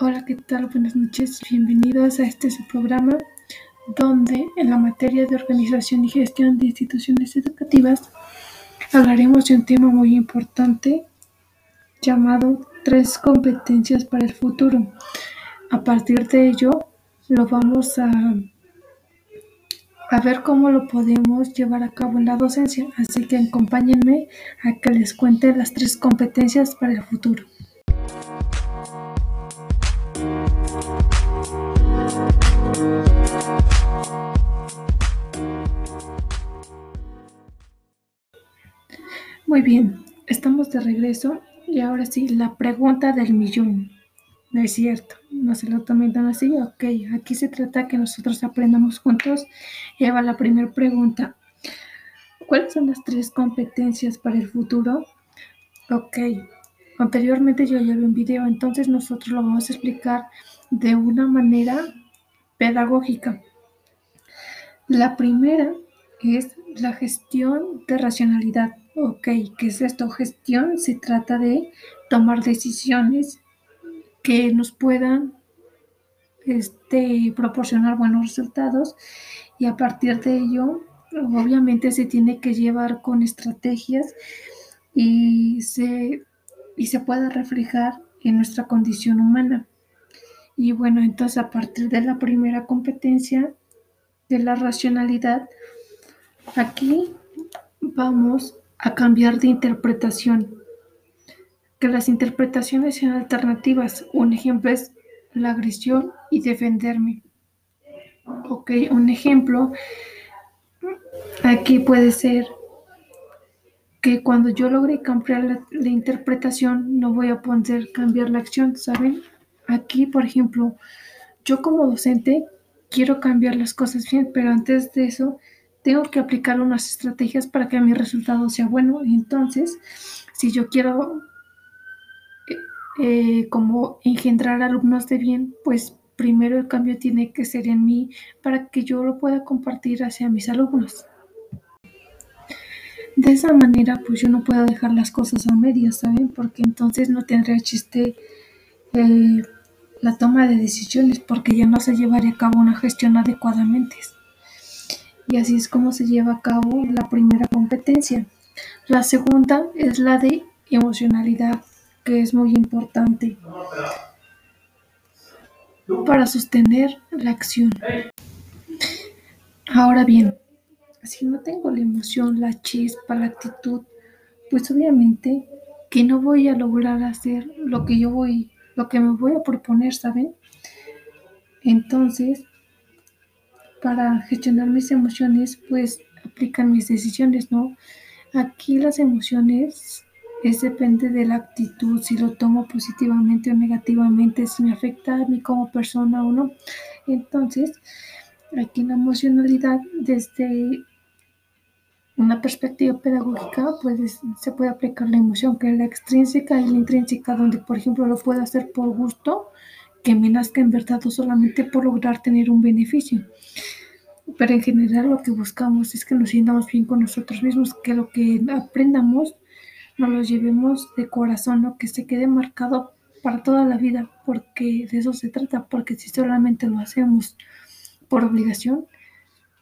Hola, ¿qué tal? Buenas noches. Bienvenidos a este programa donde en la materia de organización y gestión de instituciones educativas hablaremos de un tema muy importante llamado tres competencias para el futuro. A partir de ello lo vamos a, a ver cómo lo podemos llevar a cabo en la docencia. Así que acompáñenme a que les cuente las tres competencias para el futuro. Muy bien, estamos de regreso y ahora sí, la pregunta del millón. No es cierto, no se lo tomen así. Ok, aquí se trata que nosotros aprendamos juntos. Y va la primera pregunta. ¿Cuáles son las tres competencias para el futuro? Ok, anteriormente yo ya un video, entonces nosotros lo vamos a explicar de una manera pedagógica. La primera es la gestión de racionalidad. Ok, ¿qué es esto? Gestión se trata de tomar decisiones que nos puedan este, proporcionar buenos resultados y a partir de ello, obviamente se tiene que llevar con estrategias y se, y se pueda reflejar en nuestra condición humana. Y bueno, entonces a partir de la primera competencia de la racionalidad, aquí vamos a cambiar de interpretación. Que las interpretaciones sean alternativas. Un ejemplo es la agresión y defenderme. Ok, un ejemplo aquí puede ser que cuando yo logre cambiar la, la, interpretación, no voy a poder cambiar la acción, ¿saben? Aquí, por ejemplo, yo como docente quiero cambiar las cosas bien, pero antes de eso tengo que aplicar unas estrategias para que mi resultado sea bueno. Entonces, si yo quiero eh, como engendrar alumnos de bien, pues primero el cambio tiene que ser en mí para que yo lo pueda compartir hacia mis alumnos. De esa manera, pues yo no puedo dejar las cosas a medias, ¿saben? Porque entonces no tendría chiste eh, la toma de decisiones, porque ya no se llevaría a cabo una gestión adecuadamente. Y así es como se lleva a cabo la primera competencia. La segunda es la de emocionalidad, que es muy importante para sostener la acción. Ahora bien, si no tengo la emoción, la chispa, la actitud, pues obviamente que no voy a lograr hacer lo que yo voy, lo que me voy a proponer, ¿saben? Entonces, para gestionar mis emociones, pues aplican mis decisiones, ¿no? Aquí las emociones es depende de la actitud, si lo tomo positivamente o negativamente, si me afecta a mí como persona o no. Entonces, aquí en la emocionalidad, desde una perspectiva pedagógica, pues se puede aplicar la emoción, que es la extrínseca y la intrínseca, donde por ejemplo lo puedo hacer por gusto, que me nazca en verdad o solamente por lograr tener un beneficio. Pero en general lo que buscamos es que nos sintamos bien con nosotros mismos, que lo que aprendamos nos lo llevemos de corazón, ¿no? que se quede marcado para toda la vida, porque de eso se trata, porque si solamente lo hacemos por obligación,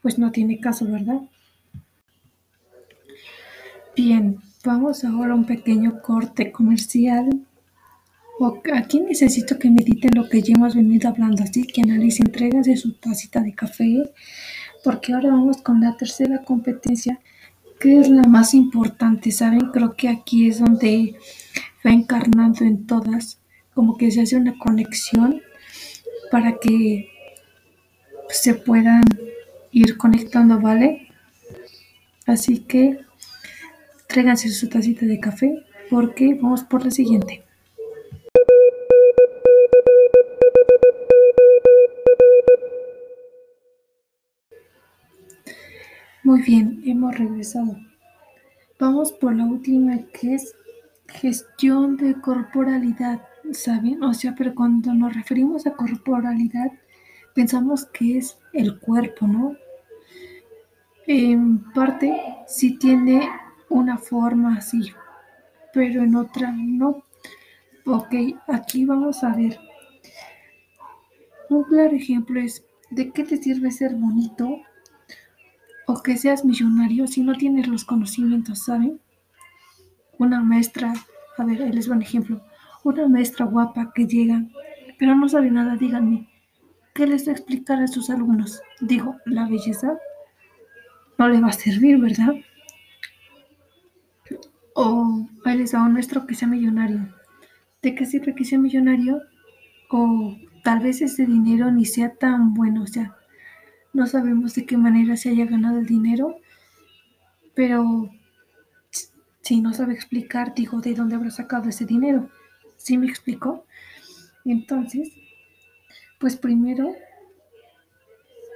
pues no tiene caso, ¿verdad? Bien, vamos ahora a un pequeño corte comercial. Aquí necesito que mediten lo que ya hemos venido hablando, así que analicen, de su tacita de café, porque ahora vamos con la tercera competencia que es la más importante, ¿saben? Creo que aquí es donde va encarnando en todas, como que se hace una conexión para que se puedan ir conectando, ¿vale? Así que tráiganse su tacita de café porque vamos por la siguiente. Muy bien, hemos regresado. Vamos por la última que es gestión de corporalidad, ¿saben? O sea, pero cuando nos referimos a corporalidad, pensamos que es el cuerpo, ¿no? En parte sí tiene una forma así, pero en otra no. Ok, aquí vamos a ver. Un claro ejemplo es, ¿de qué te sirve ser bonito o que seas millonario si no tienes los conocimientos, ¿saben? Una maestra, a ver, les doy un ejemplo, una maestra guapa que llega, pero no sabe nada, díganme, ¿qué les va a explicar a sus alumnos? Digo, la belleza no le va a servir, ¿verdad? O ahí les va un maestro que sea millonario. ¿De qué sirve que sea millonario? O tal vez ese dinero ni sea tan bueno, o sea, no sabemos de qué manera se haya ganado el dinero, pero si no sabe explicar, digo, ¿de dónde habrá sacado ese dinero? ¿Sí me explicó? Entonces, pues primero,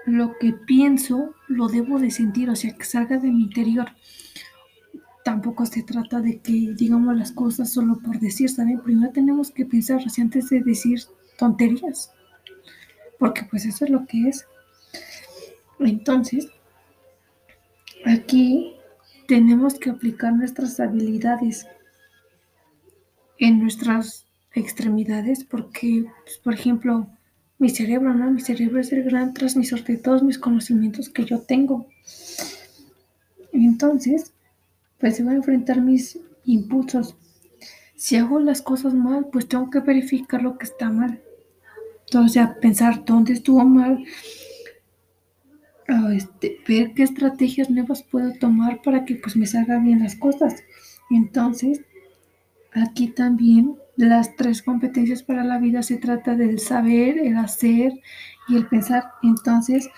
lo que pienso lo debo de sentir, o sea, que salga de mi interior. Tampoco se trata de que digamos las cosas solo por decir, ¿saben? Primero tenemos que pensar así antes de decir tonterías, porque pues eso es lo que es. Entonces, aquí tenemos que aplicar nuestras habilidades en nuestras extremidades, porque, pues, por ejemplo, mi cerebro, ¿no? Mi cerebro es el gran transmisor de todos mis conocimientos que yo tengo. Entonces, pues se va a enfrentar mis impulsos. Si hago las cosas mal, pues tengo que verificar lo que está mal. Entonces, a pensar dónde estuvo mal, este, ver qué estrategias nuevas puedo tomar para que pues me salgan bien las cosas. Entonces, aquí también las tres competencias para la vida se trata del saber, el hacer y el pensar. Entonces,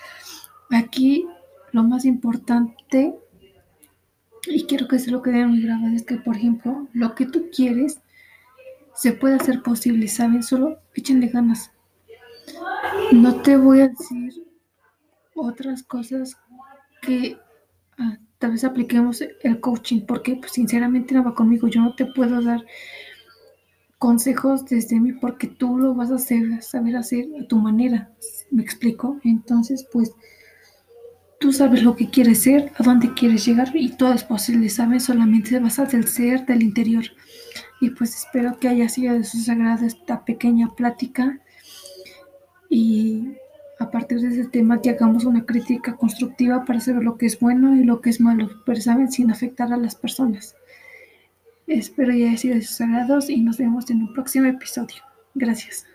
aquí lo más importante, y quiero que se lo quede muy grabado, es que, por ejemplo, lo que tú quieres se puede hacer posible, ¿saben? Solo échenle ganas. No te voy a decir otras cosas que ah, tal vez apliquemos el coaching, porque pues, sinceramente no va conmigo. Yo no te puedo dar consejos desde mí porque tú lo vas a hacer, saber hacer a tu manera. ¿Me explico? Entonces, pues tú sabes lo que quieres ser, a dónde quieres llegar y todo es posible, ¿sabes? Solamente se basa del ser, del interior. Y pues espero que haya sido de su sagrado esta pequeña plática y a partir de ese tema que hagamos una crítica constructiva para saber lo que es bueno y lo que es malo, pero saben, sin afectar a las personas. Espero ya haya sido de sus agradados y nos vemos en un próximo episodio. Gracias.